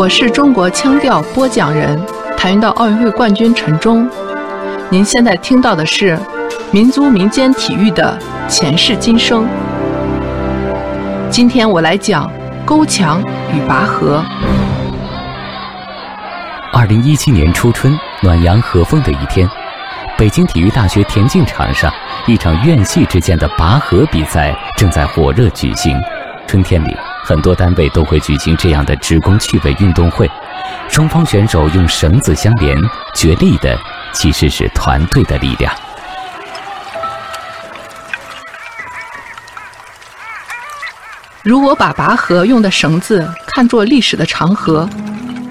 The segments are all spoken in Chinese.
我是中国腔调播讲人，跆拳道奥运会冠军陈忠。您现在听到的是民族民间体育的前世今生。今天我来讲勾墙与拔河。二零一七年初春，暖阳和风的一天，北京体育大学田径场上，一场院系之间的拔河比赛正在火热举行。春天里，很多单位都会举行这样的职工趣味运动会。双方选手用绳子相连，决力的其实是团队的力量。如果把拔河用的绳子看作历史的长河，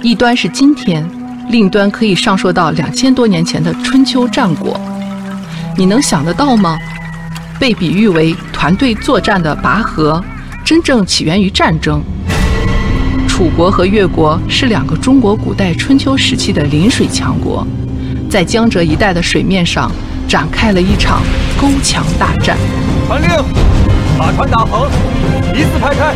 一端是今天，另一端可以上溯到两千多年前的春秋战国。你能想得到吗？被比喻为团队作战的拔河。真正起源于战争。楚国和越国是两个中国古代春秋时期的临水强国，在江浙一带的水面上展开了一场勾墙大战。传令，把船打横，一字排开。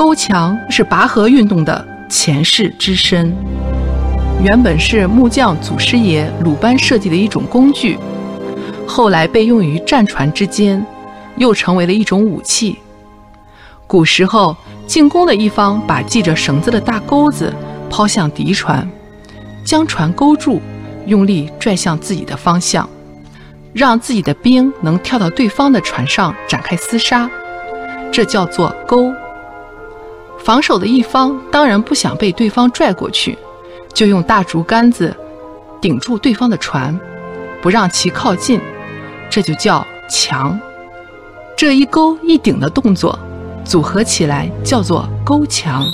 钩墙是拔河运动的前世之身，原本是木匠祖师爷鲁班设计的一种工具，后来被用于战船之间，又成为了一种武器。古时候，进攻的一方把系着绳子的大钩子抛向敌船，将船勾住，用力拽向自己的方向，让自己的兵能跳到对方的船上展开厮杀，这叫做勾。防守的一方当然不想被对方拽过去，就用大竹竿子顶住对方的船，不让其靠近，这就叫墙。这一勾一顶的动作组合起来叫做勾墙。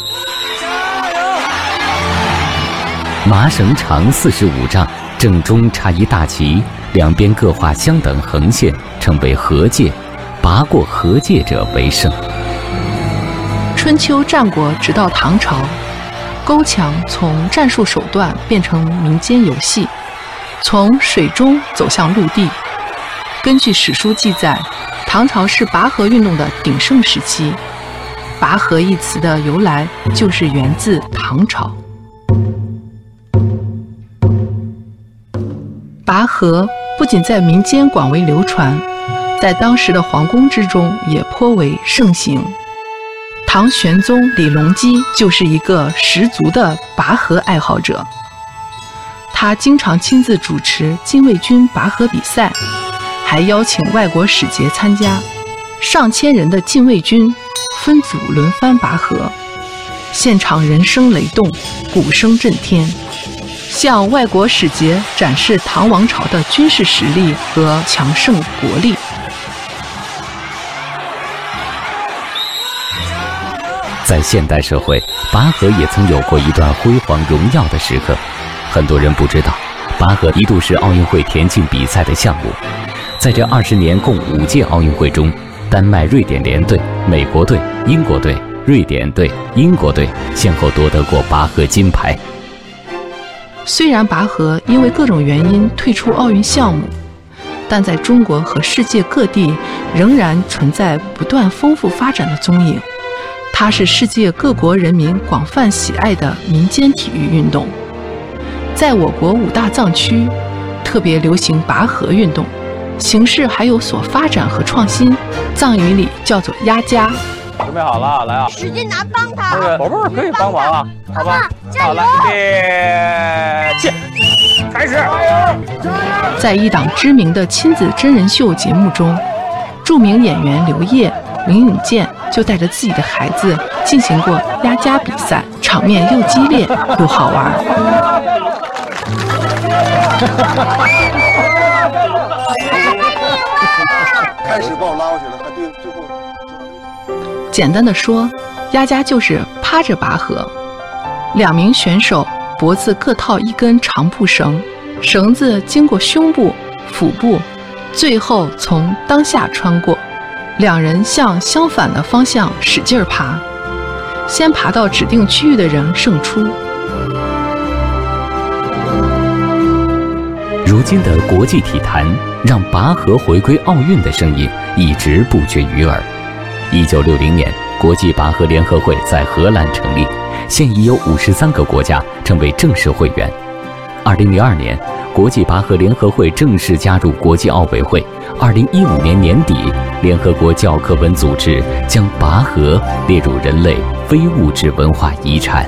麻绳长四十五丈，正中插一大旗，两边各画相等横线，称为河界。拔过河界者为胜。春秋战国直到唐朝，勾墙从战术手段变成民间游戏，从水中走向陆地。根据史书记载，唐朝是拔河运动的鼎盛时期。拔河一词的由来就是源自唐朝。拔河不仅在民间广为流传，在当时的皇宫之中也颇为盛行。唐玄宗李隆基就是一个十足的拔河爱好者，他经常亲自主持禁卫军拔河比赛，还邀请外国使节参加。上千人的禁卫军分组轮番拔河，现场人声雷动，鼓声震天，向外国使节展示唐王朝的军事实力和强盛国力。在现代社会，拔河也曾有过一段辉煌荣耀的时刻。很多人不知道，拔河一度是奥运会田径比赛的项目。在这二十年共五届奥运会中，丹麦、瑞典联队、美国队、英国队、瑞典队、英国队先后夺得过拔河金牌。虽然拔河因为各种原因退出奥运项目，但在中国和世界各地仍然存在不断丰富发展的踪影。它是世界各国人民广泛喜爱的民间体育运动，在我国五大藏区特别流行拔河运动，形式还有所发展和创新。藏语里叫做压家。准备好了，来啊！使劲拿，帮他。宝贝儿可以帮忙啊，好吧？加油！起，开始！在一档知名的亲子真人秀节目中，著名演员刘烨、林永健。就带着自己的孩子进行过压家比赛，场面又激烈又好玩。开始把我拉过去了，还对最后。简单的说，压家就是趴着拔河，两名选手脖子各套一根长布绳，绳子经过胸部、腹部、最后从裆下穿过，两人向相反的方向使劲儿爬，先爬到指定区域的人胜出。如今的国际体坛，让拔河回归奥运的声音一直不绝于耳。一九六零年，国际拔河联合会在荷兰成立，现已有五十三个国家成为正式会员。二零零二年，国际拔河联合会正式加入国际奥委会。二零一五年年底，联合国教科文组织将拔河列入人类非物质文化遗产。